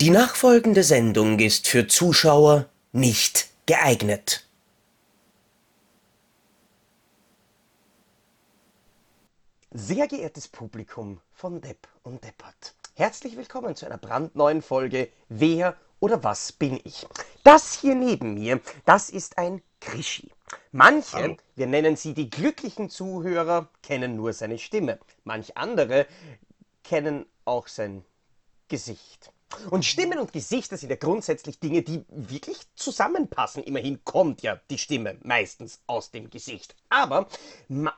Die nachfolgende Sendung ist für Zuschauer nicht geeignet. Sehr geehrtes Publikum von Depp und Deppert, herzlich willkommen zu einer brandneuen Folge Wer oder was bin ich? Das hier neben mir, das ist ein Krischi. Manche, Hallo. wir nennen sie die glücklichen Zuhörer, kennen nur seine Stimme. Manch andere kennen auch sein Gesicht. Und Stimmen und Gesichter sind ja grundsätzlich Dinge, die wirklich zusammenpassen. Immerhin kommt ja die Stimme meistens aus dem Gesicht. Aber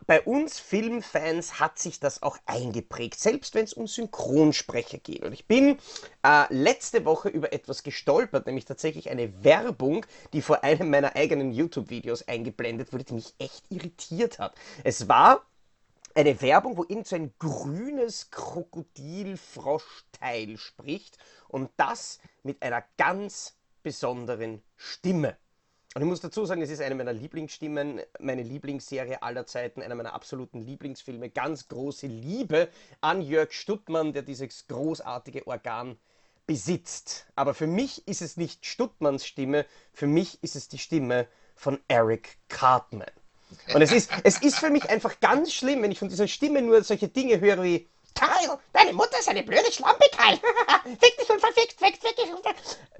bei uns Filmfans hat sich das auch eingeprägt, selbst wenn es um Synchronsprecher geht. Und ich bin äh, letzte Woche über etwas gestolpert, nämlich tatsächlich eine Werbung, die vor einem meiner eigenen YouTube-Videos eingeblendet wurde, die mich echt irritiert hat. Es war eine Werbung, wo irgend so ein grünes Krokodilfroschteil spricht und das mit einer ganz besonderen Stimme. Und ich muss dazu sagen, es ist eine meiner Lieblingsstimmen, meine Lieblingsserie aller Zeiten, einer meiner absoluten Lieblingsfilme. Ganz große Liebe an Jörg Stuttmann, der dieses großartige Organ besitzt. Aber für mich ist es nicht Stuttmanns Stimme, für mich ist es die Stimme von Eric Cartman. Und es ist, es ist für mich einfach ganz schlimm, wenn ich von dieser Stimme nur solche Dinge höre wie Kyle, deine Mutter ist eine blöde Schlampe, Kyle. fick dich und verfickt, fick, fick dich und.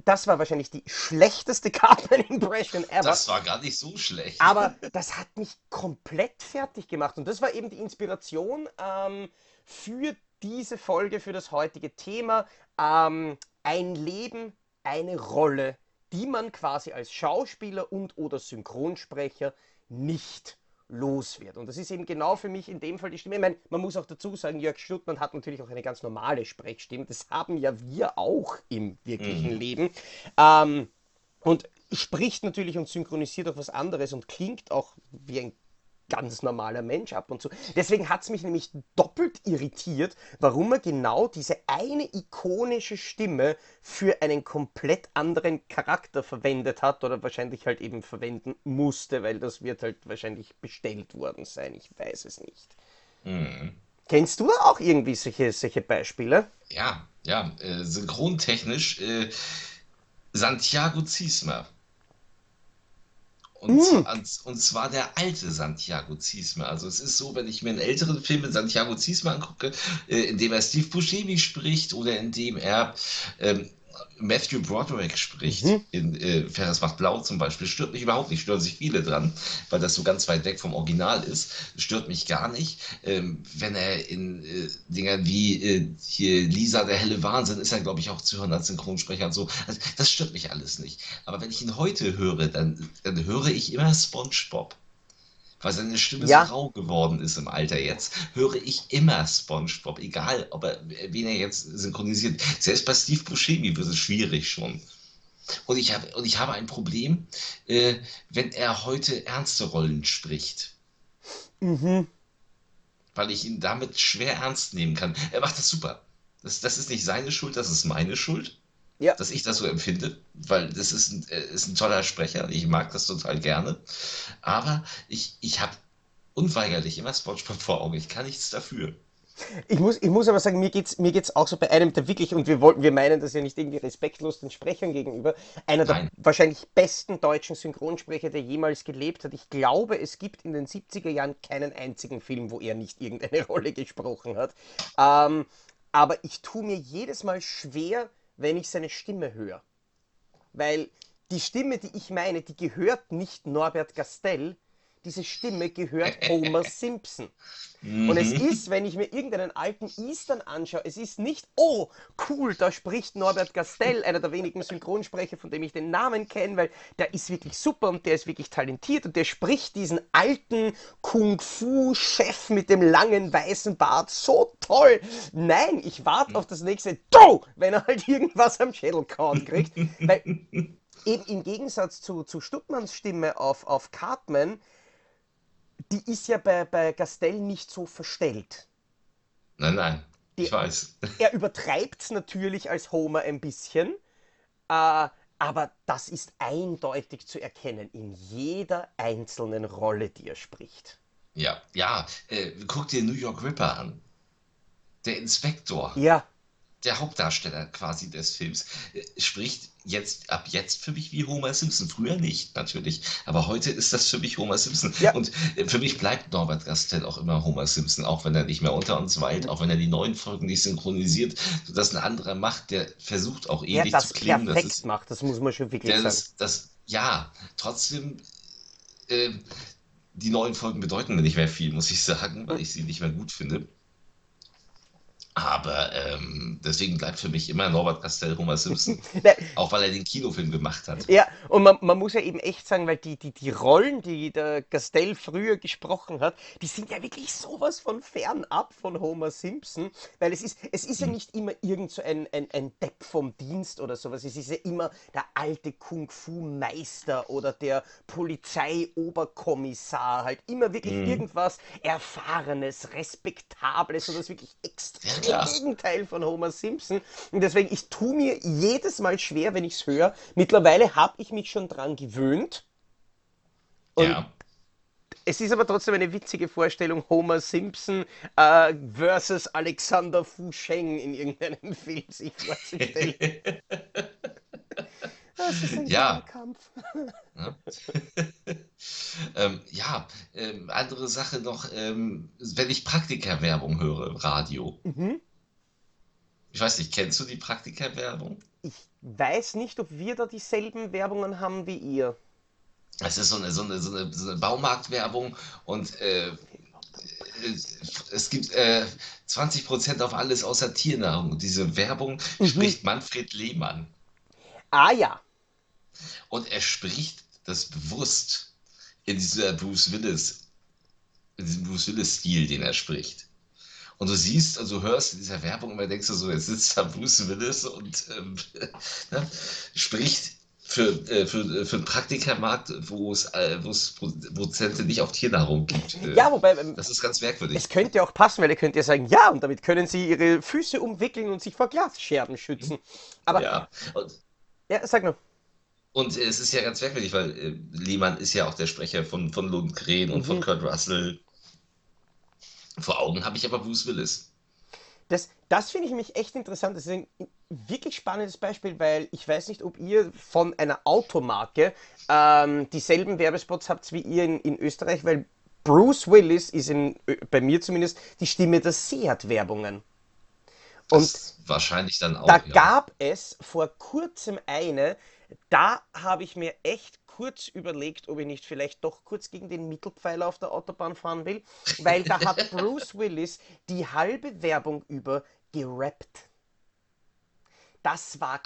Das war wahrscheinlich die schlechteste Cartman-Impression ever. Das war gar nicht so schlecht. Aber das hat mich komplett fertig gemacht. Und das war eben die Inspiration ähm, für diese Folge, für das heutige Thema. Ähm, ein Leben, eine Rolle, die man quasi als Schauspieler und oder Synchronsprecher nicht los wird. Und das ist eben genau für mich in dem Fall die Stimme. Ich meine, man muss auch dazu sagen, Jörg Stuttmann hat natürlich auch eine ganz normale Sprechstimme. Das haben ja wir auch im wirklichen mhm. Leben. Ähm, und spricht natürlich und synchronisiert auch was anderes und klingt auch wie ein ganz normaler Mensch ab und zu. Deswegen hat es mich nämlich doppelt irritiert, warum er genau diese eine ikonische Stimme für einen komplett anderen Charakter verwendet hat oder wahrscheinlich halt eben verwenden musste, weil das wird halt wahrscheinlich bestellt worden sein. Ich weiß es nicht. Mhm. Kennst du auch irgendwie solche, solche Beispiele? Ja, ja, äh, synchrontechnisch äh, Santiago Ziesmer. Und, mm. und, zwar der alte Santiago Ziesmer. Also es ist so, wenn ich mir einen älteren Film mit Santiago Ziesmer angucke, äh, in dem er Steve Buscemi spricht oder in dem er ähm, Matthew Broderick spricht, mhm. in äh, Ferris macht blau zum Beispiel, stört mich überhaupt nicht, stören sich viele dran, weil das so ganz weit weg vom Original ist. Stört mich gar nicht. Ähm, wenn er in äh, Dingern wie äh, hier Lisa, der helle Wahnsinn, ist er, glaube ich, auch zu hören als Synchronsprecher und so. Also, das stört mich alles nicht. Aber wenn ich ihn heute höre, dann, dann höre ich immer SpongeBob weil seine Stimme ja. so rau geworden ist im Alter jetzt, höre ich immer SpongeBob, egal ob er, wen er jetzt synchronisiert. Selbst bei Steve Buscemi wird es schwierig schon. Und ich habe, und ich habe ein Problem, äh, wenn er heute ernste Rollen spricht. Mhm. Weil ich ihn damit schwer ernst nehmen kann. Er macht das super. Das, das ist nicht seine Schuld, das ist meine Schuld ja. dass ich das so empfinde, weil das ist ein, äh, ist ein toller Sprecher. Ich mag das total gerne. Aber ich, ich habe unweigerlich immer Spongebob vor Augen. Ich kann nichts dafür. Ich muss, ich muss aber sagen, mir geht es mir geht's auch so bei einem der wirklich, und wir, wollten, wir meinen das ja nicht irgendwie respektlos den Sprechern gegenüber, einer Nein. der wahrscheinlich besten deutschen Synchronsprecher, der jemals gelebt hat. Ich glaube, es gibt in den 70er Jahren keinen einzigen Film, wo er nicht irgendeine Rolle gesprochen hat. Ähm, aber ich tue mir jedes Mal schwer, wenn ich seine Stimme höre. Weil die Stimme, die ich meine, die gehört nicht Norbert Gastel, diese Stimme gehört Homer Simpson. Und es mhm. ist, wenn ich mir irgendeinen alten Eastern anschaue, es ist nicht, oh, cool, da spricht Norbert Gastel, einer der wenigen Synchronsprecher, von dem ich den Namen kenne, weil der ist wirklich super und der ist wirklich talentiert und der spricht diesen alten Kung-Fu-Chef mit dem langen weißen Bart so toll. Nein, ich warte auf das nächste Do, wenn er halt irgendwas am Schädel kauen kriegt. weil eben im Gegensatz zu, zu Stuttmanns Stimme auf, auf Cartman, die ist ja bei, bei Gastel nicht so verstellt. Nein, nein, die, ich weiß. Er übertreibt es natürlich als Homer ein bisschen, äh, aber das ist eindeutig zu erkennen in jeder einzelnen Rolle, die er spricht. Ja, ja, äh, guck dir New York Ripper an. Der Inspektor. Ja. Der Hauptdarsteller quasi des Films, äh, spricht jetzt ab jetzt für mich wie Homer Simpson. Früher nicht, natürlich. Aber heute ist das für mich Homer Simpson. Ja. Und äh, für mich bleibt Norbert Gastel auch immer Homer Simpson, auch wenn er nicht mehr unter uns weilt, auch wenn er die neuen Folgen nicht synchronisiert, sodass ein anderer macht, der versucht auch ähnlich ja, zu klingen. Perfekt das ist, macht, das muss man schon wirklich sagen. Das, das, ja, trotzdem. Äh, die neuen Folgen bedeuten mir nicht mehr viel, muss ich sagen, weil ich sie nicht mehr gut finde. Aber ähm, deswegen bleibt für mich immer Norbert Castell Homer Simpson. auch weil er den Kinofilm gemacht hat. Ja, und man, man, muss ja eben echt sagen, weil die, die, die Rollen, die der Castell früher gesprochen hat, die sind ja wirklich sowas von fernab von Homer Simpson. Weil es ist, es ist ja hm. nicht immer irgend so ein, ein, ein Depp vom Dienst oder sowas. Es ist ja immer der alte Kung-Fu-Meister oder der Polizeioberkommissar. Halt immer wirklich mhm. irgendwas Erfahrenes, Respektables und das wirklich extrem ja. Gegenteil von Homer Simpson. Und deswegen, ich tue mir jedes Mal schwer, wenn ich es höre. Mittlerweile habe ich mich schon dran gewöhnt. Und ja. Es ist aber trotzdem eine witzige Vorstellung, Homer Simpson äh, versus Alexander Fusheng in irgendeinem Film sich vorzustellen. Das ist ein ja. Kampf. Ja, ähm, ja ähm, andere Sache noch, ähm, wenn ich Praktikerwerbung höre im Radio. Mhm. Ich weiß nicht, kennst du die Praktikerwerbung? Ich weiß nicht, ob wir da dieselben Werbungen haben wie ihr. Es ist so eine, so eine, so eine, so eine Baumarktwerbung und äh, es gibt äh, 20% auf alles außer Tiernahrung. Diese Werbung mhm. spricht Manfred Lehmann. Ah ja. Und er spricht das bewusst in dieser Bruce Willis, in diesem Bruce Willis-Stil, den er spricht. Und du siehst, also hörst in dieser Werbung immer, denkst du so, jetzt sitzt da Bruce Willis und ähm, ne, spricht für, äh, für, für den Praktikermarkt, wo es, äh, wo es Prozente nicht auf Tiernahrung gibt. Äh, ja, wobei. Ähm, das ist ganz merkwürdig. Es könnte auch passen, weil ihr könnt ja sagen, ja, und damit können sie ihre Füße umwickeln und sich vor Glasscherben schützen. Aber. Ja, und, ja sag nur. Und es ist ja ganz merkwürdig, weil äh, Lehmann ist ja auch der Sprecher von, von Lundgren und mhm. von Kurt Russell. Vor Augen habe ich aber Bruce Willis. Das, das finde ich mich echt interessant. Das ist ein wirklich spannendes Beispiel, weil ich weiß nicht, ob ihr von einer Automarke ähm, dieselben Werbespots habt wie ihr in, in Österreich, weil Bruce Willis ist in, bei mir zumindest die Stimme der Seat-Werbungen. Und wahrscheinlich dann auch. Da ja. gab es vor kurzem eine, da habe ich mir echt kurz überlegt, ob ich nicht vielleicht doch kurz gegen den Mittelpfeiler auf der Autobahn fahren will, weil da hat Bruce Willis die halbe Werbung über gerappt. Das war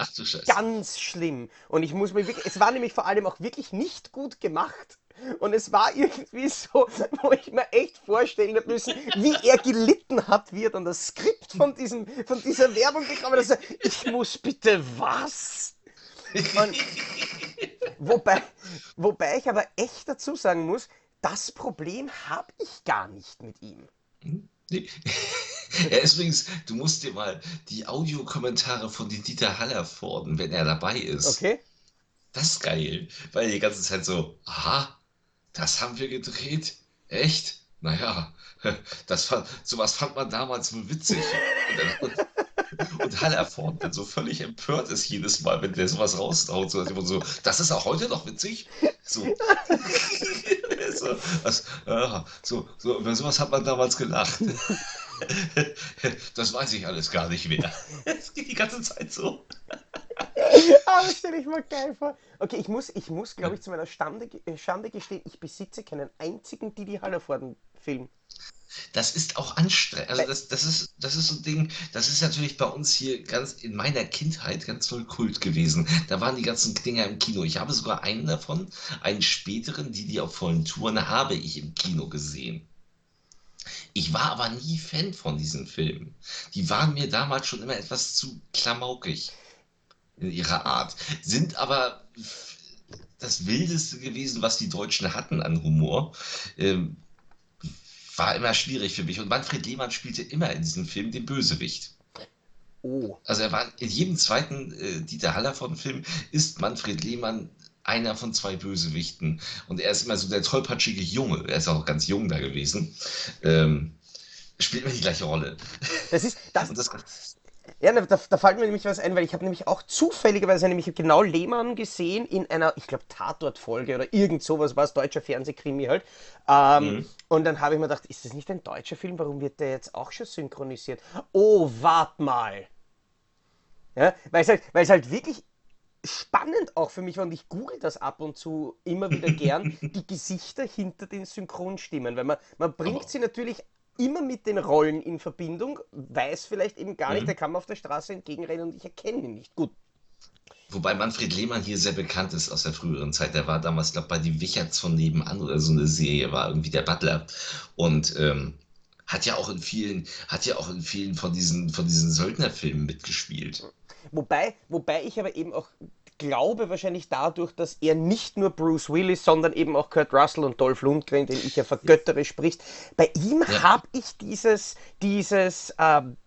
ganz schlimm. Und ich muss mir wirklich, es war nämlich vor allem auch wirklich nicht gut gemacht. Und es war irgendwie so, wo ich mir echt vorstellen habe müssen, wie er gelitten hat, wie er dann das Skript von, diesem, von dieser Werbung bekommen hat. Also, ich muss bitte was? Und, wobei, wobei ich aber echt dazu sagen muss, das Problem habe ich gar nicht mit ihm. Nee. Er ist übrigens, du musst dir mal die Audiokommentare von den Dieter Haller fordern, wenn er dabei ist. Okay. Das ist geil, weil die ganze Zeit so, aha, das haben wir gedreht? Echt? Naja, das fand, sowas fand man damals wohl witzig. Und, dann, und Hallerford dann so völlig empört ist jedes Mal, wenn der sowas raushaut. So, so, das ist auch heute noch witzig. So. so, was, so, so, über sowas hat man damals gelacht. Das weiß ich alles gar nicht mehr. Es geht die ganze Zeit so. Aber stelle ich mal geil vor. Okay, ich muss, ich muss glaube ich, zu meiner Stande, Schande gestehen, ich besitze keinen einzigen Didi Hallervorden-Film. Das ist auch anstrengend. Also das, das, ist, das ist so ein Ding, das ist natürlich bei uns hier ganz in meiner Kindheit ganz toll Kult gewesen. Da waren die ganzen Dinger im Kino. Ich habe sogar einen davon, einen späteren, die die auf vollen Touren, habe ich im Kino gesehen. Ich war aber nie Fan von diesen Filmen. Die waren mir damals schon immer etwas zu klamaukig in ihrer Art. Sind aber das Wildeste gewesen, was die Deutschen hatten an Humor. Ähm, war immer schwierig für mich. Und Manfred Lehmann spielte immer in diesem Film den Bösewicht. Oh. Also er war in jedem zweiten äh, Dieter Hallervorden-Film ist Manfred Lehmann einer von zwei Bösewichten. Und er ist immer so der tollpatschige Junge. Er ist auch ganz jung da gewesen. Ähm, spielt immer die gleiche Rolle. Das ist, das, das, Ja, da, da fällt mir nämlich was ein, weil ich habe nämlich auch zufälligerweise nämlich genau Lehmann gesehen in einer, ich glaube, Tatort-Folge oder irgend sowas, war es deutscher Fernsehkrimi halt. Ähm, mhm. Und dann habe ich mir gedacht, ist das nicht ein deutscher Film? Warum wird der jetzt auch schon synchronisiert? Oh, wart mal! Ja, weil es halt, weil es halt wirklich spannend auch für mich war und ich google das ab und zu immer wieder gern, die Gesichter hinter den Synchronstimmen, weil man, man bringt sie natürlich immer mit den Rollen in Verbindung, weiß vielleicht eben gar nicht, mhm. der kann mir auf der Straße entgegenrennen und ich erkenne ihn nicht. Gut. Wobei Manfred Lehmann hier sehr bekannt ist aus der früheren Zeit. Der war damals, glaube ich, bei Die Wicherts von nebenan oder so eine Serie, war irgendwie der Butler. Und ähm, hat ja auch in vielen, hat ja auch in vielen von diesen, von diesen Söldnerfilmen mitgespielt. Wobei, wobei ich aber eben auch glaube wahrscheinlich dadurch, dass er nicht nur Bruce Willis, sondern eben auch Kurt Russell und Dolph Lundgren, den ich ja vergöttere, spricht. Bei ihm ja. habe ich dieses, dieses ähm,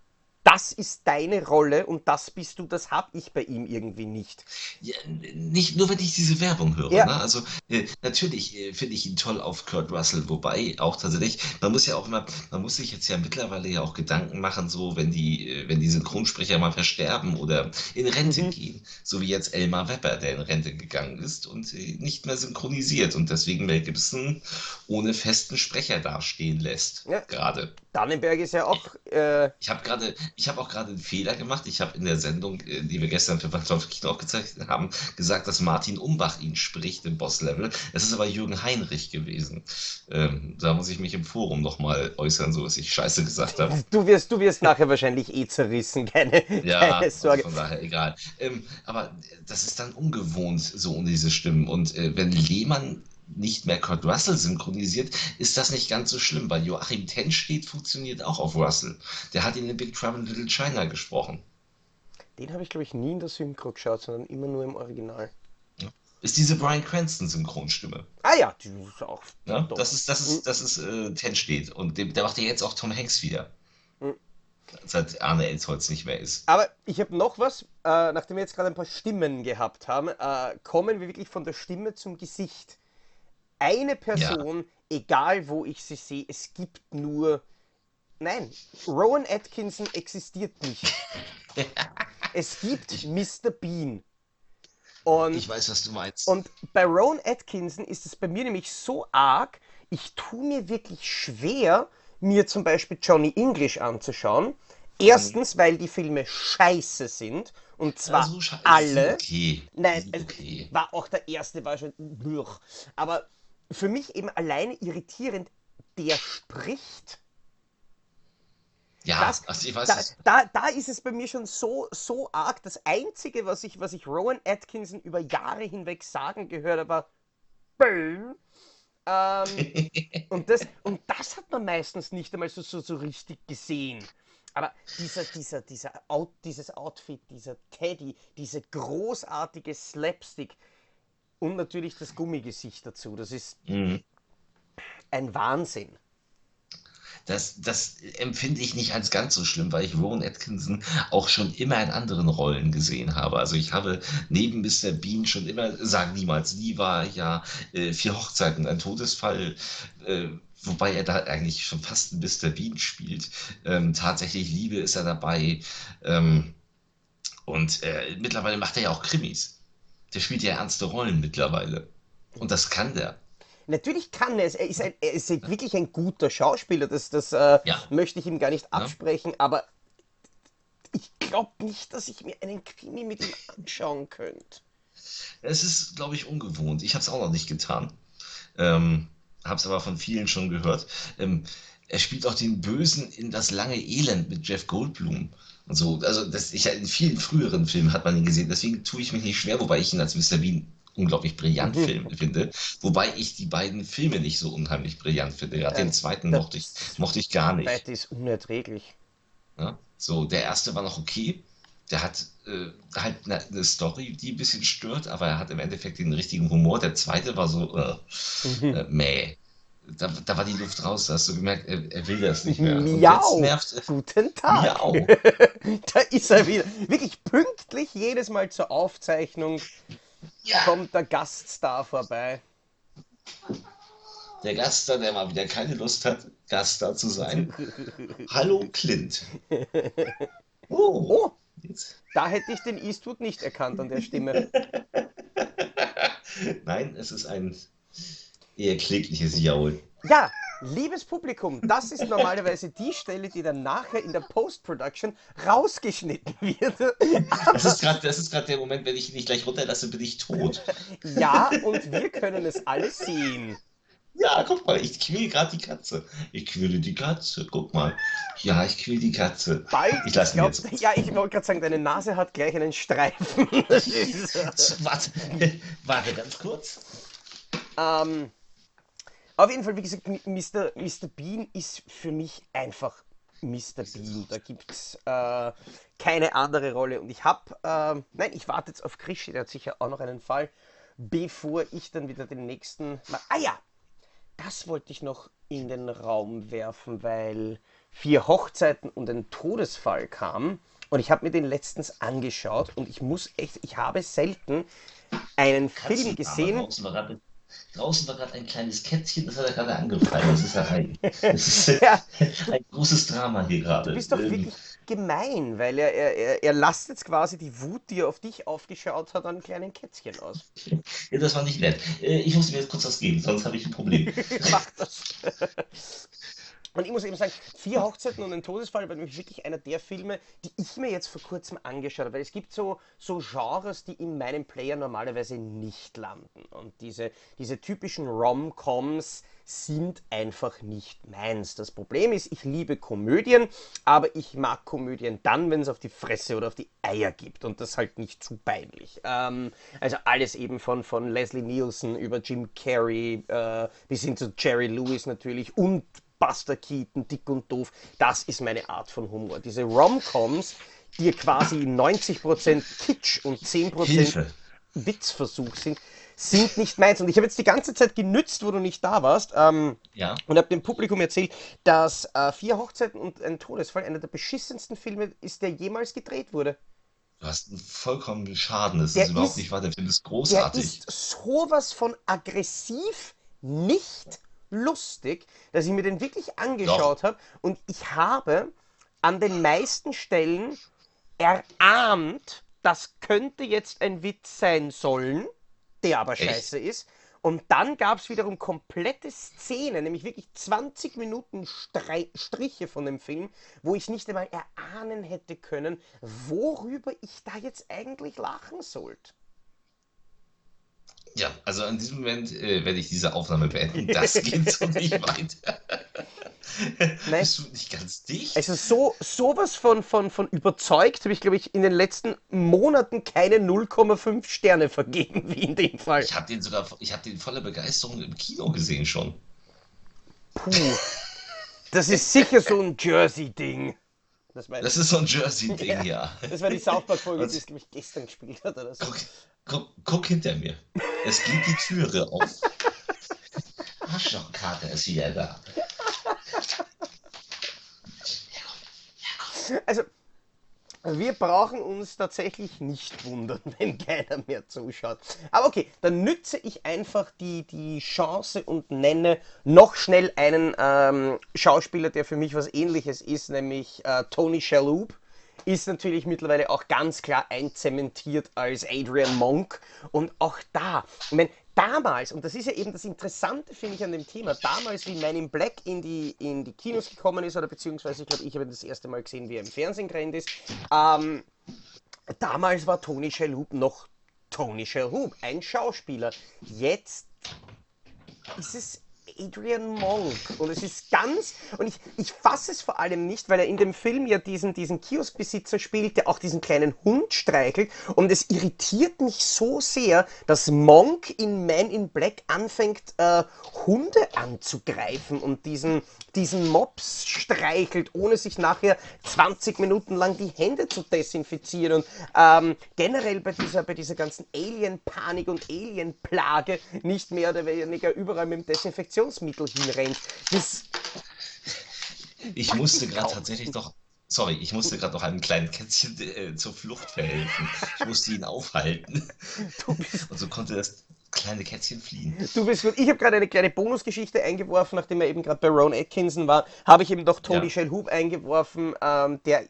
das ist deine Rolle und das bist du, das habe ich bei ihm irgendwie nicht. Ja, nicht nur, wenn ich diese Werbung höre. Ja. Ne? Also äh, natürlich äh, finde ich ihn toll auf Kurt Russell, wobei auch tatsächlich, man muss ja auch immer, man muss sich jetzt ja mittlerweile ja auch Gedanken machen, so wenn die, äh, wenn die Synchronsprecher mal versterben oder in Rente mhm. gehen, so wie jetzt Elmar Wepper, der in Rente gegangen ist und äh, nicht mehr synchronisiert und deswegen Mel Gibson ohne festen Sprecher dastehen lässt. Ja. Gerade. Dannenberg ist ja auch. Äh, ich habe gerade, ich habe auch gerade einen Fehler gemacht. Ich habe in der Sendung, äh, die wir gestern für Waldorf Kino aufgezeichnet haben, gesagt, dass Martin Umbach ihn spricht im Boss-Level. Es ist aber Jürgen Heinrich gewesen. Ähm, da muss ich mich im Forum nochmal äußern, so dass ich Scheiße gesagt habe. Du wirst, du wirst nachher wahrscheinlich eh zerrissen, keine, ja, keine Sorge. Also von daher egal. Ähm, aber das ist dann ungewohnt, so um diese Stimmen. Und äh, wenn Lehmann nicht mehr Kurt Russell synchronisiert, ist das nicht ganz so schlimm, weil Joachim Tenstedt funktioniert auch auf Russell. Der hat ihn in Big Trouble in Little China gesprochen. Den habe ich, glaube ich, nie in der Synchro geschaut, sondern immer nur im Original. Ja. Ist diese Brian Cranston Synchronstimme. Ah ja, die ist auch. Ja, das ist, das ist, das ist äh, Tenstedt. Und der macht ja jetzt auch Tom Hanks wieder. Mhm. Seit Arne Elsholz nicht mehr ist. Aber ich habe noch was, äh, nachdem wir jetzt gerade ein paar Stimmen gehabt haben, äh, kommen wir wirklich von der Stimme zum Gesicht eine Person, ja. egal wo ich sie sehe, es gibt nur. Nein, Rowan Atkinson existiert nicht. es gibt Mr. Bean. Und, ich weiß, was du meinst. Und bei Rowan Atkinson ist es bei mir nämlich so arg, ich tue mir wirklich schwer, mir zum Beispiel Johnny English anzuschauen. Erstens, weil die Filme scheiße sind. Und zwar also, alle. Okay. Nein, okay. war auch der erste, war schon. Aber für mich eben alleine irritierend, der spricht. Ja, das, also ich weiß da, da, da, ist es bei mir schon so, so arg. Das Einzige, was ich, was ich Rowan Atkinson über Jahre hinweg sagen gehört habe, war Böhm. Ähm, und, das, und das hat man meistens nicht einmal so, so, so richtig gesehen. Aber dieser, dieser, dieser Out, dieses Outfit, dieser Teddy, diese großartige Slapstick, und natürlich das Gummigesicht dazu. Das ist mhm. ein Wahnsinn. Das, das empfinde ich nicht als ganz so schlimm, weil ich Rowan Atkinson auch schon immer in anderen Rollen gesehen habe. Also ich habe neben Mr. Bean schon immer, sagen niemals nie, war ja äh, vier Hochzeiten, ein Todesfall, äh, wobei er da eigentlich schon fast ein Mr. Bean spielt. Ähm, tatsächlich Liebe ist er dabei. Ähm, und äh, mittlerweile macht er ja auch Krimis. Der spielt ja ernste Rollen mittlerweile. Und das kann der. Natürlich kann er es. Er ist, ein, er ist wirklich ein guter Schauspieler. Das, das äh, ja. möchte ich ihm gar nicht absprechen. Ja. Aber ich glaube nicht, dass ich mir einen Krimi mit ihm anschauen könnte. Es ist, glaube ich, ungewohnt. Ich habe es auch noch nicht getan. Ähm, habe es aber von vielen schon gehört. Ähm, er spielt auch den Bösen in das lange Elend mit Jeff Goldblum. Und so, also das, ich, in vielen früheren Filmen hat man ihn gesehen, deswegen tue ich mich nicht schwer, wobei ich ihn als Mr. Bean unglaublich brillant mhm. Film finde. Wobei ich die beiden Filme nicht so unheimlich brillant finde. Ja, den zweiten mochte ich, mochte ich gar nicht. Der zweite ist unerträglich. Ja, so, der erste war noch okay. Der hat äh, halt eine, eine, Story, die ein bisschen stört, aber er hat im Endeffekt den richtigen Humor. Der zweite war so, äh, mhm. äh, mäh da, da, war die Luft raus, da hast du gemerkt, er, er will das nicht mehr. Miau! Guten Tag! Miau! da ist er wieder. Wirklich pünktlich jedes Mal zur Aufzeichnung ja. kommt der Gaststar vorbei. Der Gaststar, der mal wieder keine Lust hat, Gaststar zu sein. Hallo Clint. Oh, oh da hätte ich den Eastwood nicht erkannt an der Stimme. Nein, es ist ein eher klägliches Jaul. Ja, liebes Publikum, das ist normalerweise die Stelle, die dann nachher in der Post-Production rausgeschnitten wird. Das ist gerade der Moment, wenn ich ihn nicht gleich runterlasse, bin ich tot. Ja, und wir können es alle sehen. Ja, guck mal, ich quäle gerade die Katze. Ich quäle die Katze, guck mal. Ja, ich quäle die Katze. Bald, ich lasse ihn jetzt. Ja, ich wollte gerade sagen, deine Nase hat gleich einen Streifen. warte, warte ganz kurz. Ähm, auf jeden Fall, wie gesagt, Mr. Mr. Bean ist für mich einfach Mr. Bean. Da gibt es äh, keine andere Rolle. Und ich habe, äh, nein, ich warte jetzt auf Krischi, der hat sicher auch noch einen Fall, bevor ich dann wieder den nächsten. Ah ja, das wollte ich noch in den Raum werfen, weil vier Hochzeiten und ein Todesfall kam. Und ich habe mir den letztens angeschaut und ich muss echt, ich habe selten einen Film gesehen. Draußen war gerade ein kleines Kätzchen, das hat er gerade angefallen. Das ist ja ein, das ist ja. ein großes Drama hier gerade. Du bist doch ähm, wirklich gemein, weil er, er, er lasst jetzt quasi die Wut, die er auf dich aufgeschaut hat, an einem kleinen Kätzchen aus. Ja, das war nicht nett. Äh, ich muss mir jetzt kurz was geben, sonst habe ich ein Problem. Mach das. Und ich muss eben sagen, vier Hochzeiten und ein Todesfall war nämlich wirklich einer der Filme, die ich mir jetzt vor kurzem angeschaut habe. Weil es gibt so, so Genres, die in meinem Player normalerweise nicht landen. Und diese, diese typischen Rom-Coms sind einfach nicht meins. Das Problem ist, ich liebe Komödien, aber ich mag Komödien dann, wenn es auf die Fresse oder auf die Eier gibt. Und das halt nicht zu peinlich. Ähm, also alles eben von, von Leslie Nielsen über Jim Carrey äh, bis hin zu Jerry Lewis natürlich und Buster Keaton, dick und doof. Das ist meine Art von Humor. Diese Rom-Coms, die quasi 90% Kitsch und 10% Hilfe. Witzversuch sind, sind nicht meins. Und ich habe jetzt die ganze Zeit genützt, wo du nicht da warst, ähm, ja. und habe dem Publikum erzählt, dass äh, Vier Hochzeiten und ein Todesfall einer der beschissensten Filme ist, der jemals gedreht wurde. Du hast einen vollkommen Schaden. Das der ist überhaupt ist, nicht wahr. Der Film ist großartig. Der ist sowas von aggressiv nicht lustig, dass ich mir den wirklich angeschaut habe und ich habe an den meisten Stellen erahnt, das könnte jetzt ein Witz sein sollen, der aber Echt? scheiße ist. Und dann gab es wiederum komplette Szenen, nämlich wirklich 20 Minuten Strei Striche von dem Film, wo ich nicht einmal erahnen hätte können, worüber ich da jetzt eigentlich lachen sollte. Ja, also in diesem Moment äh, werde ich diese Aufnahme beenden. Das geht so nicht weiter. Nein. Bist du nicht ganz dicht? Also so sowas von, von, von überzeugt habe ich, glaube ich, in den letzten Monaten keine 0,5 Sterne vergeben, wie in dem Fall. Ich habe den sogar, ich habe den voller Begeisterung im Kino gesehen schon. Puh. Das ist sicher so ein Jersey-Ding. Das, das, ist so ein Jersey-Ding, ja. ja. Das war die South Park-Folge, die es, glaube ich, gestern gespielt hat oder so. Guck, guck, guck hinter mir. Es geht die Türe auf. Arschlochkarte ist wieder da. Also, wir brauchen uns tatsächlich nicht wundern, wenn keiner mehr zuschaut. Aber okay, dann nütze ich einfach die, die Chance und nenne noch schnell einen ähm, Schauspieler, der für mich was ähnliches ist, nämlich äh, Tony Shalhoub ist natürlich mittlerweile auch ganz klar einzementiert als Adrian Monk. Und auch da, ich meine, damals, und das ist ja eben das Interessante, finde ich, an dem Thema, damals, wie Man in Black in die, in die Kinos gekommen ist, oder beziehungsweise, ich glaube, ich habe das erste Mal gesehen, wie er im Fernsehen gerannt ist, ähm, damals war Tony Shalhoub noch Tony Shalhoub, ein Schauspieler. Jetzt ist es Adrian Monk. Und es ist ganz, und ich, ich fasse es vor allem nicht, weil er in dem Film ja diesen, diesen Kioskbesitzer spielt, der auch diesen kleinen Hund streichelt. Und es irritiert mich so sehr, dass Monk in Man in Black anfängt, äh, Hunde anzugreifen und diesen, diesen Mops streichelt, ohne sich nachher 20 Minuten lang die Hände zu desinfizieren. Und ähm, generell bei dieser, bei dieser ganzen Alien-Panik und Alien-Plage nicht mehr oder weniger überall mit dem Desinfektionsmittel hinrennt. Das ich musste gerade tatsächlich doch Sorry, ich musste gerade noch einem kleinen Kätzchen äh, zur Flucht verhelfen. Ich musste ihn aufhalten. Und so konnte das, kleine Kätzchen fliehen. Du bist gut. Ich habe gerade eine kleine Bonusgeschichte eingeworfen, nachdem wir eben gerade bei Ron Atkinson waren, habe ich eben noch Tony ja. Shalhoub eingeworfen, ähm, der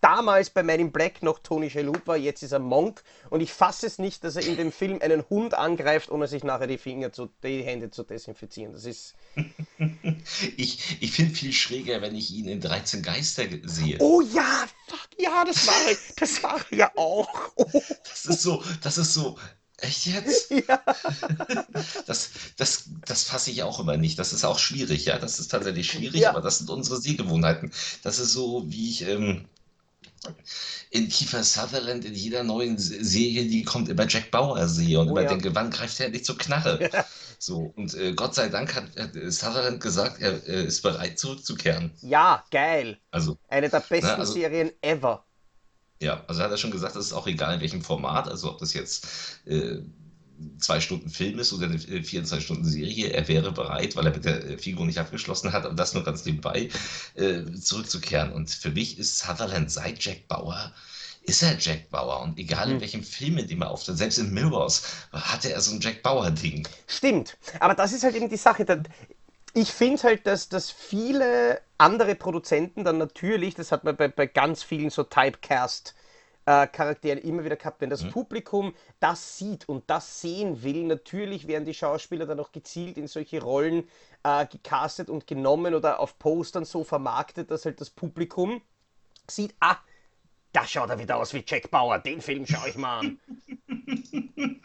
damals bei Man in Black noch Tony Shalhoub war, jetzt ist er Monk und ich fasse es nicht, dass er in dem Film einen Hund angreift, ohne sich nachher die Finger zu, die Hände zu desinfizieren. Das ist. ich ich finde viel schräger, wenn ich ihn in 13 Geister sehe. Oh ja, fuck, ja, das war das war ja auch. Oh. Das ist so, das ist so, Echt jetzt? Ja. Das, das, das fasse ich auch immer nicht. Das ist auch schwierig, ja. Das ist tatsächlich schwierig, ja. aber das sind unsere Sehgewohnheiten. Das ist so, wie ich ähm, in Kiefer Sutherland in jeder neuen Serie, die kommt, immer Jack Bauer sehe und oh, immer ja. denke, wann greift er nicht zur Knarre? Ja. So, und äh, Gott sei Dank hat, hat Sutherland gesagt, er äh, ist bereit zurückzukehren. Ja, geil. Also, Eine der besten na, also, Serien ever. Ja, also hat er schon gesagt, es ist auch egal in welchem Format, also ob das jetzt äh, zwei Stunden Film ist oder eine 24 Stunden Serie, er wäre bereit, weil er mit der äh, Figur nicht abgeschlossen hat, aber das nur ganz nebenbei, äh, zurückzukehren. Und für mich ist Sutherland seit Jack Bauer ist er Jack Bauer. Und egal in hm. welchem Film, in dem er auftritt, selbst in Mirrors, hatte er so ein Jack Bauer-Ding. Stimmt. Aber das ist halt eben die Sache. Ich finde halt, dass, dass viele andere Produzenten dann natürlich, das hat man bei, bei ganz vielen so Typecast äh, Charakteren immer wieder gehabt, wenn das mhm. Publikum das sieht und das sehen will, natürlich werden die Schauspieler dann auch gezielt in solche Rollen äh, gecastet und genommen oder auf Postern so vermarktet, dass halt das Publikum sieht, ah, da schaut er wieder aus wie Jack Bauer, den Film schaue ich mal an.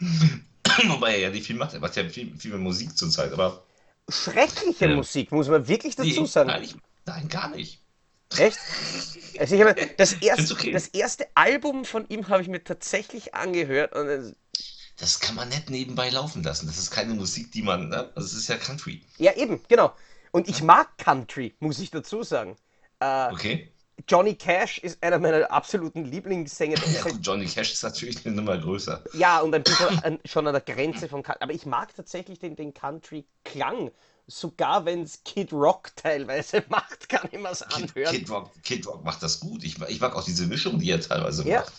Wobei er ja nicht viel macht, er macht ja viel, viel mehr Musik zurzeit, aber schreckliche ja. Musik, muss man wirklich dazu sagen. Nein, ich, nein gar nicht. Echt? Also ich habe das erste, okay. das erste Album von ihm habe ich mir tatsächlich angehört und das kann man nicht nebenbei laufen lassen. Das ist keine Musik, die man, ne? Also es ist ja Country. Ja, eben, genau. Und ich mag Country, muss ich dazu sagen. Äh, okay. Johnny Cash ist einer meiner absoluten Lieblingssänger. Ja, Johnny Cash ist natürlich eine Nummer größer. Ja, und ein bisschen an, schon an der Grenze von Country. Aber ich mag tatsächlich den, den Country-Klang. Sogar wenn es Kid Rock teilweise macht, kann ich mir es anhören. Kid Rock, Kid Rock macht das gut. Ich, ich mag auch diese Mischung, die er teilweise ja. macht.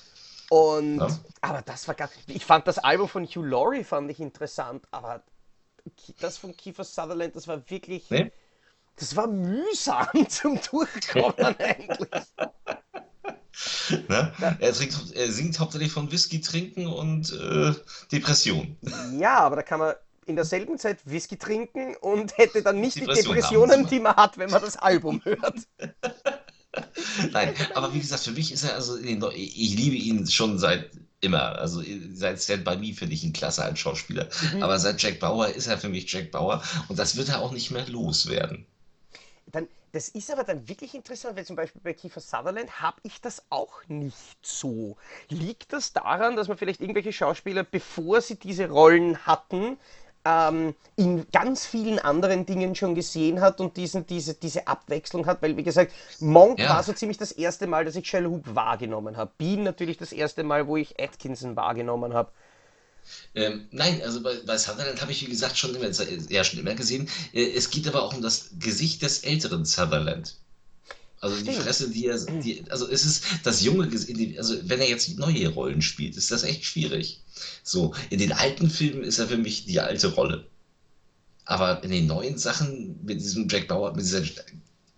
Und, ja? aber das war ganz, ich fand das Album von Hugh Laurie fand ich interessant, aber das von Kiefer Sutherland, das war wirklich, nee? Das war mühsam zum Durchkommen eigentlich. Ne? Er, trinkt, er, singt hauptsächlich von Whisky trinken und äh, Depression. Ja, aber da kann man in derselben Zeit Whisky trinken und hätte dann nicht Depression die Depressionen, die man hat, wenn man das Album hört. Nein, aber wie gesagt, für mich ist er also, ich liebe ihn schon seit immer. Also seit Stand By Me finde ich ihn klasse als Schauspieler. Mhm. Aber seit Jack Bauer ist er für mich Jack Bauer und das wird er auch nicht mehr loswerden. Dann, das ist aber dann wirklich interessant, weil zum Beispiel bei Kiefer Sutherland habe ich das auch nicht so. Liegt das daran, dass man vielleicht irgendwelche Schauspieler, bevor sie diese Rollen hatten, ähm, in ganz vielen anderen Dingen schon gesehen hat und diesen, diese, diese Abwechslung hat, weil wie gesagt, Monk ja. war so ziemlich das erste Mal, dass ich Shell wahrgenommen habe. Bean natürlich das erste Mal, wo ich Atkinson wahrgenommen habe. Ähm, nein, also bei, bei Sutherland habe ich, wie gesagt, schon immer, ja, schon immer gesehen. Äh, es geht aber auch um das Gesicht des älteren Sutherland. Also die Fresse, die er, die, also es ist das junge, also wenn er jetzt neue Rollen spielt, ist das echt schwierig. So, in den alten Filmen ist er für mich die alte Rolle. Aber in den neuen Sachen mit diesem Jack Bauer, mit dieser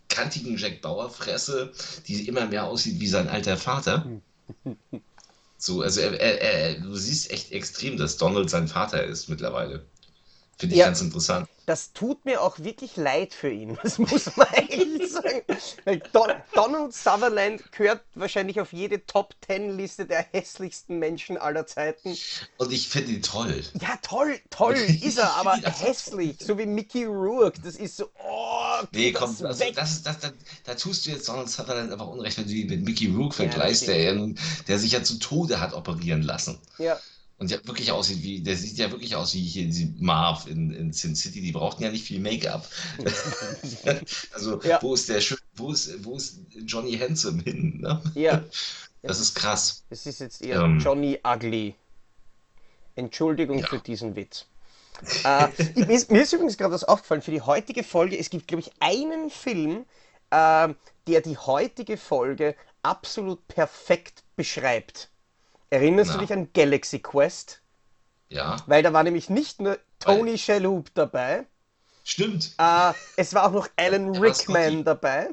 kantigen Jack Bauer Fresse, die immer mehr aussieht wie sein alter Vater. So, also er, er, er, du siehst echt extrem, dass Donald sein Vater ist mittlerweile. Finde ich ja. ganz interessant das tut mir auch wirklich leid für ihn, das muss man eigentlich sagen. Don Donald Sutherland gehört wahrscheinlich auf jede Top Ten Liste der hässlichsten Menschen aller Zeiten. Und ich finde ihn toll. Ja, toll, toll ist er, aber hässlich, so wie Mickey Rourke. Das ist so, oh, nee, komm, das, also, das, das, das, da tust du jetzt Donald Sutherland einfach unrecht, wenn du ihn mit Mickey Rourke vergleichst, ja, der, der sich ja zu Tode hat operieren lassen. Ja. Und der wirklich aussieht wie, der sieht ja wirklich aus wie hier diese Marv in, in Sin City, die brauchten ja nicht viel Make-up. also, ja. wo ist der wo ist, wo ist Johnny Handsome hin? Ne? Ja. Das ist krass. Es ist jetzt eher ähm, Johnny Ugly. Entschuldigung ja. für diesen Witz. äh, mir, ist, mir, ist, übrigens gerade was aufgefallen für die heutige Folge. Es gibt, glaube ich, einen Film, äh, der die heutige Folge absolut perfekt beschreibt. Erinnerst Na. du dich an Galaxy Quest? Ja. Weil da war nämlich nicht nur Tony Shalhoub dabei. Stimmt. Äh, es war auch noch Alan Rickman dabei.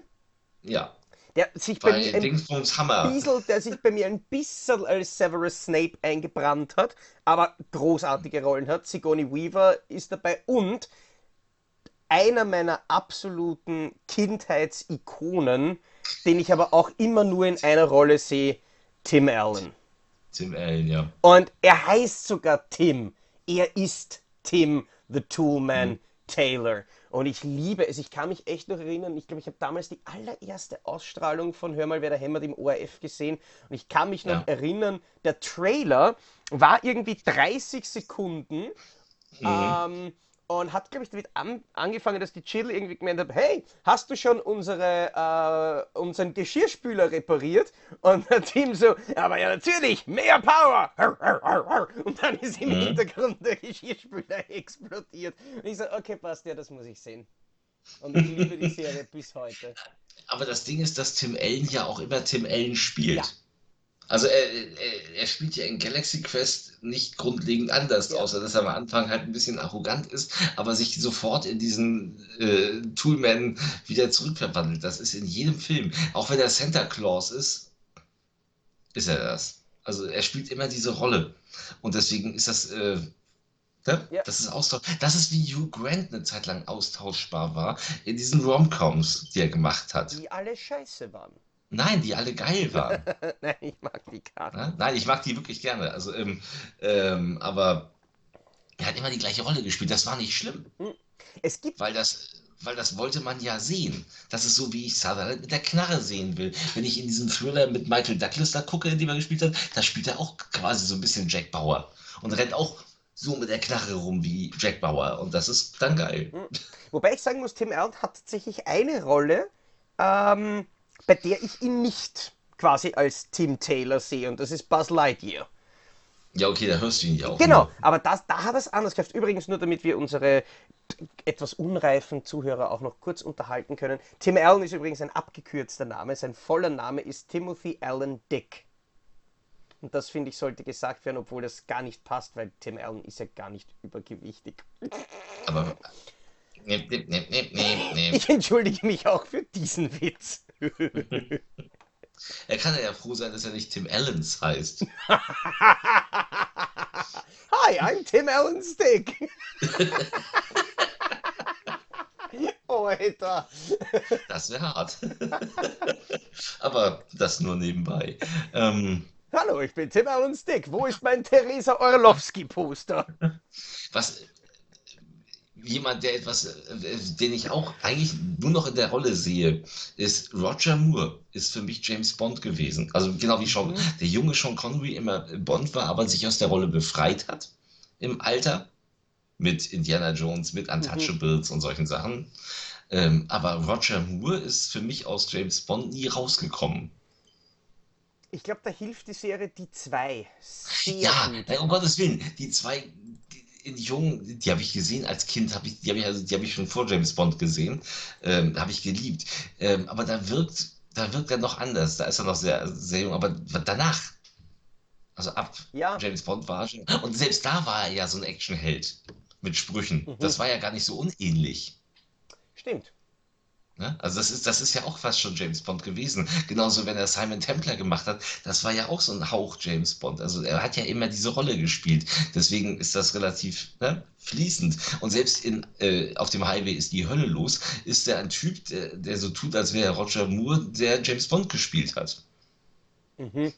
Ja. Der sich bei, Bei mir ein bisschen, der sich bei mir ein bisschen als Severus Snape eingebrannt hat, aber großartige Rollen hat. Sigourney Weaver ist dabei und einer meiner absoluten Kindheitsikonen, den ich aber auch immer nur in einer Rolle sehe, Tim Allen. Tim Allen, ja. Und er heißt sogar Tim. Er ist Tim, the Toolman Taylor. Und ich liebe es. Ich kann mich echt noch erinnern. Ich glaube, ich habe damals die allererste Ausstrahlung von Hör mal, wer da hämmert im ORF gesehen. Und ich kann mich noch Ja. erinnern, der Trailer war irgendwie 30 Sekunden. Ähm, und hat, glaube ich, damit an, angefangen, dass die Chill irgendwie gemeint hat, hey, hast du schon unsere, äh, unseren Geschirrspüler repariert? Und der Team so, aber ja natürlich, mehr Power! Und dann ist im Hintergrund der Geschirrspüler explodiert. Und ich so, okay, passt, ja, das muss ich sehen. Und ich liebe die Serie bis heute. Aber das Ding ist, dass Tim Allen ja auch immer Tim Allen spielt. Ja. Also er, er, er spielt ja in Galaxy Quest nicht grundlegend anders, Ja. außer dass er am Anfang halt ein bisschen arrogant ist, aber sich sofort in diesen äh, Toolman wieder zurückverwandelt. Das ist in jedem Film. Auch wenn er Santa Claus ist, ist er das. Also er spielt immer diese Rolle. Und deswegen ist das, äh, ne? Ja. das ist austausch. Das ist wie Hugh Grant eine Zeit lang austauschbar war in diesen Romcoms, die er gemacht hat. Die alle scheiße waren. Nein, die alle geil waren. Nein, ich mag die Karte. Ne? Nein, ich mag die wirklich gerne. Also, ähm, ähm, aber er hat immer die gleiche Rolle gespielt. Das war nicht schlimm, Es gibt weil das, weil das wollte man ja sehen. Das ist so, wie ich Sutherland mit der Knarre sehen will. Wenn ich in diesem Thriller mit Michael Douglas da gucke, in dem er gespielt hat, da spielt er auch quasi so ein bisschen Jack Bauer und rennt auch so mit der Knarre rum wie Jack Bauer. Und das ist dann geil. Wobei ich sagen muss, Tim Allen hat tatsächlich eine Rolle, ähm, bei der ich ihn nicht quasi als Tim Taylor sehe, und das ist Buzz Lightyear. Ja, okay, da hörst du ihn ja auch. Genau, nur. aber das, da hat er es anders geschafft. Übrigens nur, damit wir unsere etwas unreifen Zuhörer auch noch kurz unterhalten können. Tim Allen ist übrigens ein abgekürzter Name. Sein voller Name ist Timothy Allen Dick. Und das finde ich sollte gesagt werden, obwohl das gar nicht passt, weil Tim Allen ist ja gar nicht übergewichtig. Aber. Nee, nee, nee, nee, nee, nee. Ich entschuldige mich auch für diesen Witz. Er kann ja froh sein, dass er nicht Tim Allens heißt. Hi, I'm Tim Allen Stick. oh, Alter. Das wäre hart. Aber das nur nebenbei. Ähm, Hallo, ich bin Tim Allen Stick. Wo ist mein Theresa Orlowski-Poster? was jemand, der etwas, äh, den ich auch eigentlich nur noch in der Rolle sehe, ist Roger Moore, ist für mich James Bond gewesen. Also genau wie Sean, der junge Sean Connery immer Bond war, aber sich aus der Rolle befreit hat im Alter mit Indiana Jones, mit Untouchables und solchen Sachen. Ähm, aber Roger Moore ist für mich aus James Bond nie rausgekommen. Ich glaube, da hilft die Serie Die zwei sehr Ja, gut. um Gottes Willen, die zwei die, in Jung, die habe ich gesehen als Kind, habe ich, die habe ich, also, die habe ich schon vor James Bond gesehen, ähm, habe ich geliebt. Ähm, aber da wirkt, da wirkt er noch anders. Da ist er noch sehr, sehr jung. Aber danach, also ab Ja. James Bond war er schon. Und selbst da war er ja so ein Actionheld mit Sprüchen. Mhm. Das war ja gar nicht so unähnlich. Stimmt. Ne? Also das ist, das ist ja auch fast schon James Bond gewesen. Genauso, wenn er Simon Templar gemacht hat, das war ja auch so ein Hauch James Bond. Also er hat ja immer diese Rolle gespielt. Deswegen ist das relativ ne, fließend. Und selbst in, äh, auf dem Highway ist die Hölle los, ist er ein Typ, der, der so tut, als wäre er Roger Moore, der James Bond gespielt hat. Mhm.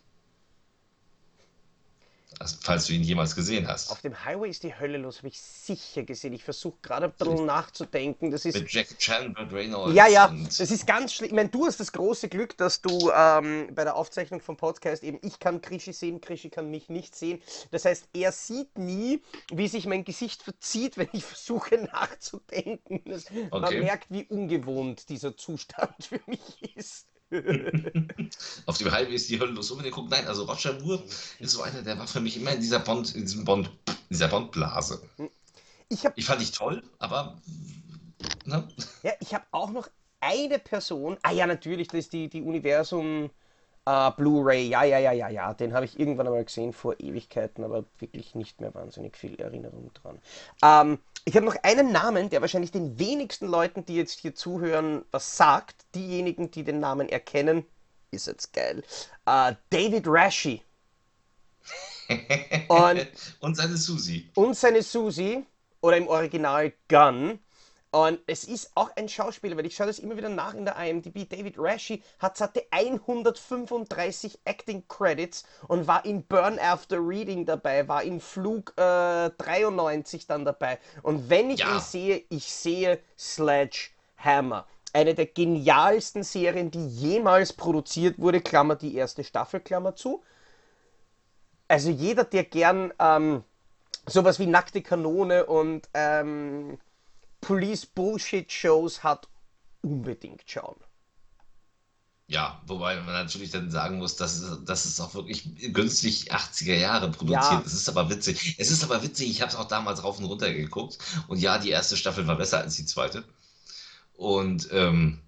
Also, falls du ihn jemals gesehen hast. Auf dem Highway ist die Hölle los, habe ich sicher gesehen. Ich versuche gerade ein bisschen nachzudenken. Das ist Mit Jack Chan, Reynolds Ja, ja, das ist ganz schlimm. Ich meine, du hast das große Glück, dass du ähm, bei der Aufzeichnung vom Podcast eben, ich kann Krischi sehen, Krischi kann mich nicht sehen. Das heißt, er sieht nie, wie sich mein Gesicht verzieht, wenn ich versuche nachzudenken. Das, Man Okay. merkt, wie ungewohnt dieser Zustand für mich ist. Auf dem Highway ist die Hölle los. Gucken. Nein, also Roger Moore ist so einer, der war für mich immer in dieser Bond, in diesem Bond, dieser Bond-Blase. Ich habe Ich fand dich toll, aber ne? ja, ich hab auch noch eine Person. Ah ja, natürlich, das ist die, die Universum. Uh, Blu-ray, ja, ja, ja, ja, ja. Den habe ich irgendwann einmal gesehen vor Ewigkeiten, aber wirklich nicht mehr wahnsinnig viel Erinnerung dran. Ähm, ich habe noch einen Namen, der wahrscheinlich den wenigsten Leuten, die jetzt hier zuhören, was sagt. Diejenigen, die den Namen erkennen, ist jetzt geil. Uh, David Rashi. und, und seine Susi. Und seine Susi, oder im Original Gun. Und es ist auch ein Schauspieler, weil ich schaue das immer wieder nach in der IMDb. David Rashi hat, hatte 135 Acting Credits und war in Burn After Reading dabei, war in Flug äh, 93 dann dabei. Und wenn ich ja. ihn sehe, ich sehe Sledgehammer. Eine der genialsten Serien, die jemals produziert wurde, Klammer die erste Staffel, Klammer zu. Also jeder, der gern ähm, sowas wie Nackte Kanone und ähm, Police Bullshit Shows hat, unbedingt schauen. Ja, wobei man natürlich dann sagen muss, dass es, dass es auch wirklich günstig 80er Jahre produziert. Ja. Es ist aber witzig. Es ist aber witzig, ich habe es auch damals rauf und runter geguckt. Und ja, die erste Staffel war besser als die zweite. Und ähm,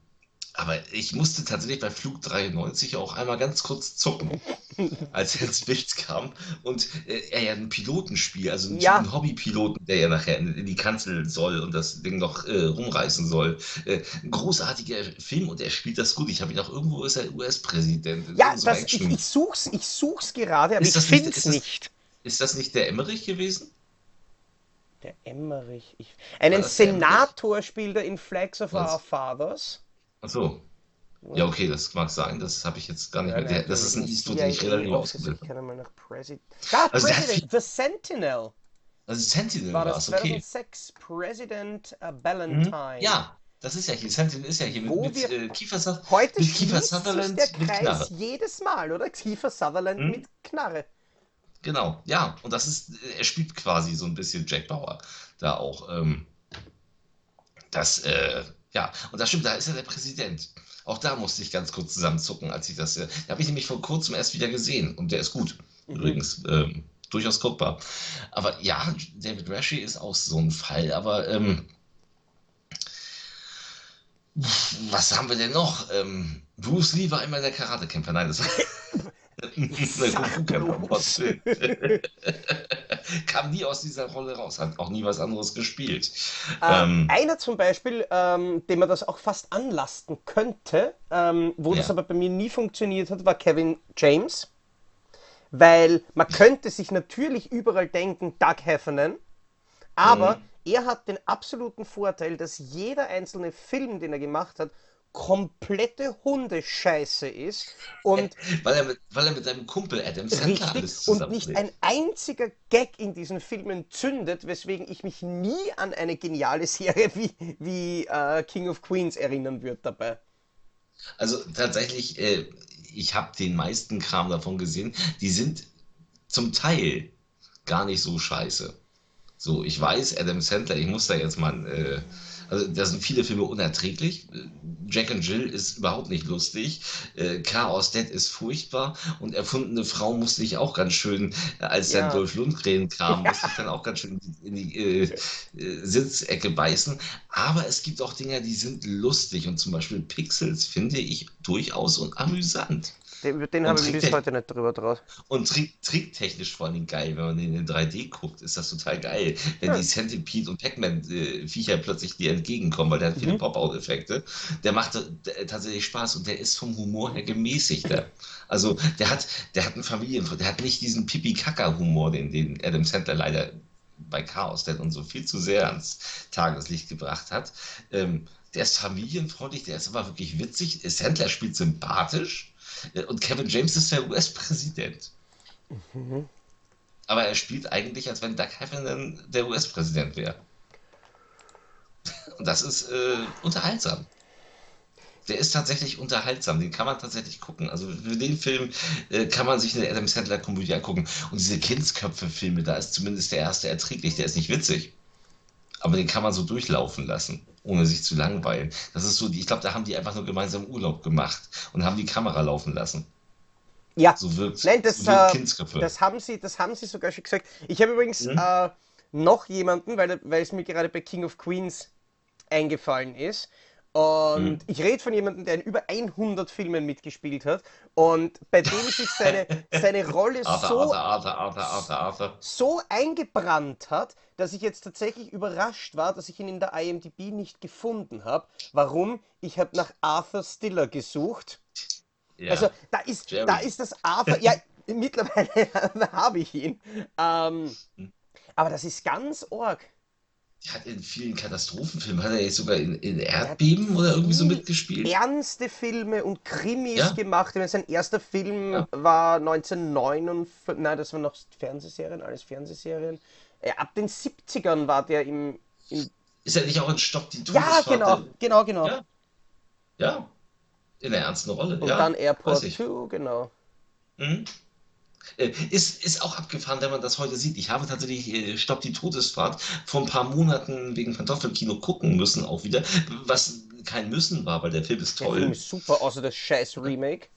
aber ich musste tatsächlich bei Flug 93 auch einmal ganz kurz zucken, als er ins Bild kam und äh, er ja einen Piloten spielt, also einen, ja. Hobbypiloten, der ja nachher in, in, die Kanzel soll und das Ding noch äh, rumreißen soll. Äh, ein großartiger Film und er spielt das gut. Ich habe ihn auch irgendwo ist er US-Präsident. Ja, so das, ich, ich such's, ich such's gerade, aber ist ich finde es nicht. Ist das nicht der Emmerich gewesen? Der Emmerich. Ich, einen Senator spielt er in Flags of Was? Our Fathers. Ach so. Ja, okay, das mag sein. Das habe ich jetzt gar nicht ja, mehr. das ist ein Eastwood, den ich relativ ausgebildet habe. Ich kann mal nach President. Ah, also President, The Sentinel. Also Sentinel war das, okay. 2006, President uh, Ballantyne. Ja, das ist ja hier, Sentinel ist ja hier mit, mit äh, Kiefer, heute mit Kiefer Sutherland der Kreis mit Knarre. jedes Mal, oder? Kiefer Sutherland hm? mit Knarre. Genau, ja. Und das ist, er spielt quasi so ein bisschen Jack Bauer da auch. Ähm, das, äh, ja, und das stimmt, da ist ja der Präsident. Auch da musste ich ganz kurz zusammenzucken, als ich das. Äh, da habe ich nämlich vor kurzem erst wieder gesehen und der ist gut. Mhm. Übrigens. Ähm, durchaus guckbar. Aber ja, David Rashi ist auch so ein Fall, aber ähm, was haben wir denn noch? Ähm, Bruce Lee war immer der Karatekämpfer. Nein, das war. Kam nie aus dieser Rolle raus, hat auch nie was anderes gespielt. Äh, ähm, einer zum Beispiel, ähm, dem man das auch fast anlasten könnte, ähm, wo ja. das aber bei mir nie funktioniert hat, war Kevin James. Weil man könnte sich natürlich überall denken, Doug Heffernan, aber mhm. er hat den absoluten Vorteil, dass jeder einzelne Film, den er gemacht hat, komplette Hundescheiße ist und weil er mit, weil er mit seinem Kumpel Adam Sandler alles und nicht ein einziger Gag in diesen Filmen zündet, weswegen ich mich nie an eine geniale Serie wie, wie uh, King of Queens erinnern würde dabei. Also tatsächlich, äh, ich habe den meisten Kram davon gesehen. Die sind zum Teil gar nicht so scheiße. So, ich weiß, Adam Sandler, ich muss da jetzt mal äh, also da sind viele Filme unerträglich. Jack and Jill ist überhaupt nicht lustig. Äh, Chaos Dead ist furchtbar. Und Erfundene Frau musste ich auch ganz schön, äh, als ja. dann Dolph Lundgren kam, ja. musste ich dann auch ganz schön in die äh, äh, Sitzecke beißen. Aber es gibt auch Dinge, die sind lustig. Und zum Beispiel Pixels finde ich durchaus und amüsant. Den, den habe ich bis heute nicht drüber draus. Und trick, tricktechnisch vor allem geil, wenn man in den 3D guckt, ist das total geil. Wenn ja. die Centipede und Pac-Man-Viecher äh, plötzlich dir entgegenkommen, weil der hat viele mhm. Pop-Out-Effekte. Der macht der, tatsächlich Spaß und der ist vom Humor her gemäßigter. Also der hat, der hat einen Familien, der hat nicht diesen Pipi-Kaka-Humor, den, den Adam Sandler leider bei Chaos Dead und so viel zu sehr ans Tageslicht gebracht hat. Ähm, der ist familienfreundlich, der ist aber wirklich witzig. Sandler spielt sympathisch äh, und Kevin James ist der US-Präsident. Mhm. Aber er spielt eigentlich, als wenn Doug Heffernan der US-Präsident wäre. Und das ist äh, unterhaltsam. Der ist tatsächlich unterhaltsam, den kann man tatsächlich gucken. Also für den Film äh, kann man sich eine Adam Sandler-Komödie angucken. Und diese Kindsköpfe-Filme, da ist zumindest der erste erträglich, der ist nicht witzig. Aber den kann man so durchlaufen lassen ohne sich zu langweilen. Das ist so, ich glaube, da haben die einfach nur gemeinsam Urlaub gemacht und haben die Kamera laufen lassen. Ja, so wirkt, Nein, das, so wirkt äh, das, haben sie, das haben sie sogar schon gesagt. Ich habe übrigens mhm. äh, noch jemanden, weil, weil es mir gerade bei King of Queens eingefallen ist. Und hm. ich rede von jemandem, der in über 100 Filmen mitgespielt hat und bei dem sich seine, seine Rolle Arthur, so, Arthur, Arthur, so eingebrannt hat, dass ich jetzt tatsächlich überrascht war, dass ich ihn in der IMDb nicht gefunden habe. Warum? Ich habe nach Arthur Stiller gesucht. Ja. Also da ist, da ist das Arthur. Ja, mittlerweile habe ich ihn. Ähm, hm. aber das ist ganz arg. Hat in vielen Katastrophenfilmen, hat er jetzt sogar in, in Erdbeben oder irgendwie so mitgespielt? Ernste Filme und Krimis ja? gemacht. Sein erster Film ja. war 1959, nein, das waren noch Fernsehserien, alles Fernsehserien. Äh, ab den 70ern war der im. im ist er nicht auch in Stopp die Ja, genau, genau, genau. Ja. ja. In der ernsten Rolle. Und ja, dann Airport 2, genau. Mhm. Äh, ist, ist auch abgefahren, wenn man das heute sieht. Ich habe tatsächlich äh, Stopp die Todesfahrt vor ein paar Monaten wegen Pantoffelkino gucken müssen, auch wieder. Was kein Müssen war, weil der Film ist toll. Der Film ist super, außer das scheiß Remake.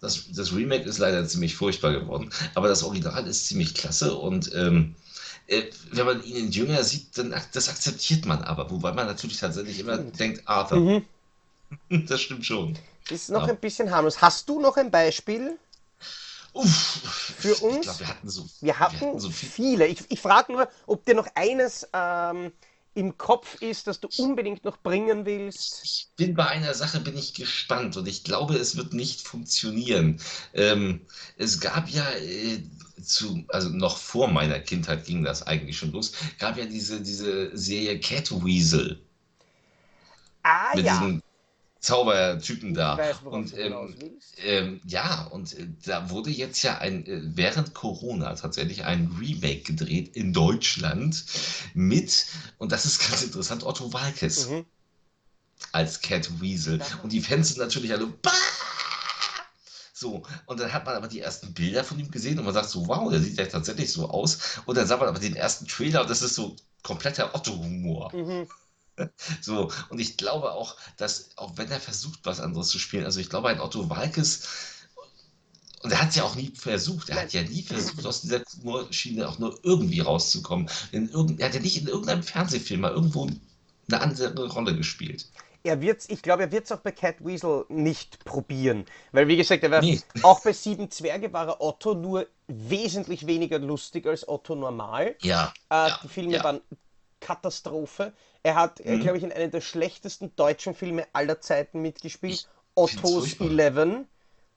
Das, das Remake ist leider ziemlich furchtbar geworden. Aber das Original ist ziemlich klasse und ähm, äh, wenn man ihn in Jünger sieht, dann das akzeptiert man aber. Wobei man natürlich tatsächlich immer denkt, Arthur. Mhm. Das stimmt schon. Ist noch ja. ein bisschen harmlos. Hast du noch ein Beispiel? Uff, für uns. Ich glaube, wir hatten so, wir hatten wir hatten so viel. viele. Ich, ich frage nur, ob dir noch eines ähm, im Kopf ist, das du unbedingt noch bringen willst. Ich bin bei einer Sache bin ich gespannt und ich glaube, es wird nicht funktionieren. Ähm, es gab ja äh, zu, also noch vor meiner Kindheit ging das eigentlich schon los, gab ja diese, diese Serie Catweasel. Ah mit ja. Diesem, Zaubertypen da. Weiß, und ähm, ähm, ja, und äh, da wurde jetzt ja ein, äh, während Corona tatsächlich ein Remake gedreht in Deutschland mit, und das ist ganz interessant, Otto Walkes mhm. als Cat Weasel. Und die Fans sind natürlich alle. Bah! So, und dann hat man aber die ersten Bilder von ihm gesehen und man sagt so, wow, der sieht ja tatsächlich so aus. Und dann sah man aber den ersten Trailer und das ist so kompletter Otto-Humor. Mhm. So, und ich glaube auch, dass, auch wenn er versucht, was anderes zu spielen, also ich glaube, ein Otto Walkes, und er hat es ja auch nie versucht, er hat ja nie versucht, aus dieser Humorschiene auch nur irgendwie rauszukommen. In irgend, er hat ja nicht in irgendeinem Fernsehfilm mal irgendwo eine andere Rolle gespielt. Er wird's, ich glaube, er wird es auch bei Cat Weasel nicht probieren. Weil, wie gesagt, er war, nee. auch bei Sieben Zwerge war er Otto nur wesentlich weniger lustig als Otto normal. Ja. Äh, ja die Filme ja. waren Katastrophe. Er hat, äh, mhm. glaube ich, in einem der schlechtesten deutschen Filme aller Zeiten mitgespielt. Otto's Eleven.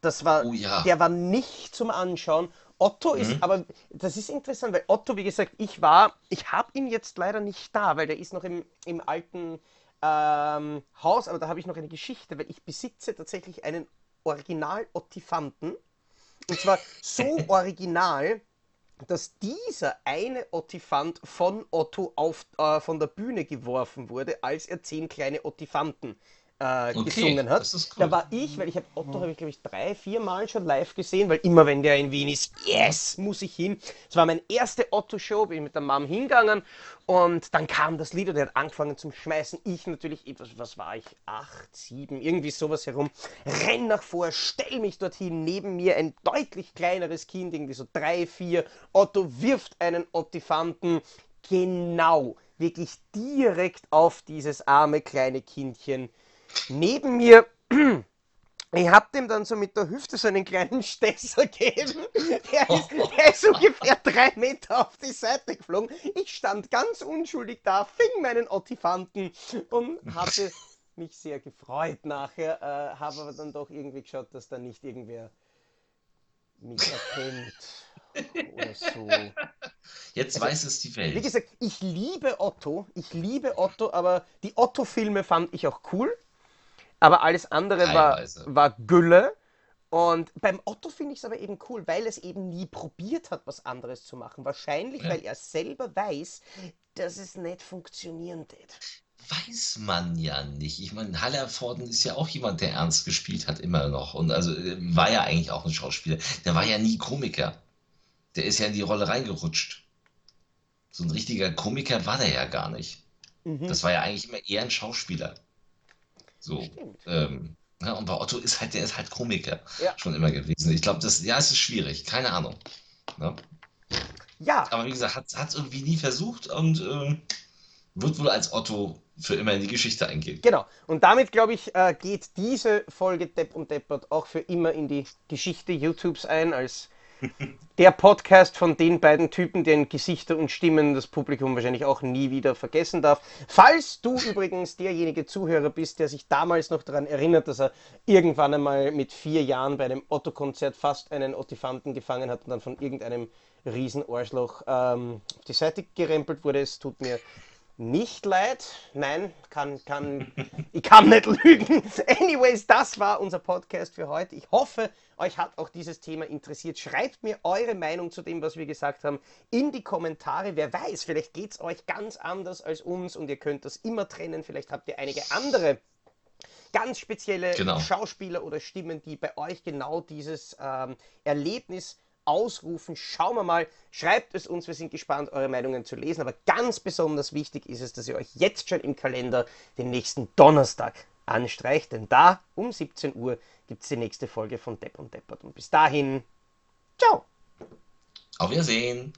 Das war, oh, ja. der war nicht zum Anschauen. Otto mhm. ist, aber das ist interessant, weil Otto, wie gesagt, ich war, ich habe ihn jetzt leider nicht da, weil der ist noch im, im alten ähm, Haus, aber da habe ich noch eine Geschichte, weil ich besitze tatsächlich einen Original-Ottifanten. Und zwar so original, dass dieser eine Ottifant von Otto auf, äh, von der Bühne geworfen wurde, als er zehn kleine Ottifanten äh, okay, gesungen hat. Da war ich, weil ich habe Otto habe ich glaube ich drei, vier Mal schon live gesehen, weil immer wenn der in Wien ist, yes, muss ich hin. Es war meine erste Otto-Show, bin mit der Mom hingegangen und dann kam das Lied und er hat angefangen zum Schmeißen. Ich natürlich, was, was war ich, acht, sieben, irgendwie sowas herum, renn nach vor, stell mich dorthin, neben mir ein deutlich kleineres Kind, irgendwie so drei, vier. Otto wirft einen Ottifanten genau, wirklich direkt auf dieses arme kleine Kindchen neben mir. Ich hab dem dann so mit der Hüfte so einen kleinen Stesser gegeben. Der ist, der ist ungefähr drei Meter auf die Seite geflogen. Ich stand ganz unschuldig da, fing meinen Ottifanten und hatte mich sehr gefreut nachher. Äh, habe aber dann doch irgendwie geschaut, dass da nicht irgendwer mich erkennt oder so. Jetzt also, weiß es die Welt. Wie gesagt, ich liebe Otto, ich liebe Otto, aber die Otto-Filme fand ich auch cool. Aber alles andere war, war Gülle. Und beim Otto finde ich es aber eben cool, weil es eben nie probiert hat, was anderes zu machen. Wahrscheinlich, ja. weil er selber weiß, dass es nicht funktionieren wird. Weiß man ja nicht. Ich meine, Hallervorden ist ja auch jemand, der ernst gespielt hat, immer noch. Und also äh, war ja eigentlich auch ein Schauspieler. Der war ja nie Komiker. Der ist ja in die Rolle reingerutscht. So ein richtiger Komiker war der ja gar nicht. Mhm. Das war ja eigentlich immer eher ein Schauspieler. So. Ähm, ja, und bei Otto ist halt, der ist halt Komiker ja. schon immer gewesen. Ich glaube, das, ja, es ist schwierig, keine Ahnung. Ne? Ja. Aber wie gesagt, hat es irgendwie nie versucht und ähm, wird wohl als Otto für immer in die Geschichte eingehen. Genau. Und damit, glaube ich, äh, geht diese Folge Depp und Deppert auch für immer in die Geschichte YouTubes ein, als der Podcast von den beiden Typen, deren Gesichter und Stimmen das Publikum wahrscheinlich auch nie wieder vergessen darf. Falls du übrigens derjenige Zuhörer bist, der sich damals noch daran erinnert, dass er irgendwann einmal mit vier Jahren bei einem Otto-Konzert fast einen Ottifanten gefangen hat und dann von irgendeinem Riesenohrschloch ähm, auf die Seite gerempelt wurde, es tut mir nicht leid. Nein, kann, kann, ich kann nicht lügen. Anyways, das war unser Podcast für heute. Ich hoffe, euch hat auch dieses Thema interessiert. Schreibt mir eure Meinung zu dem, was wir gesagt haben, in die Kommentare. Wer weiß, vielleicht geht es euch ganz anders als uns und ihr könnt das immer trennen. Vielleicht habt ihr einige andere ganz spezielle genau. Schauspieler oder Stimmen, die bei euch genau dieses ähm, Erlebnis ausrufen. Schauen wir mal, schreibt es uns, wir sind gespannt, eure Meinungen zu lesen. Aber ganz besonders wichtig ist es, dass ihr euch jetzt schon im Kalender den nächsten Donnerstag anstreicht, denn da um 17 Uhr gibt es die nächste Folge von Depp und Deppert. Und bis dahin, ciao! Auf Wiedersehen!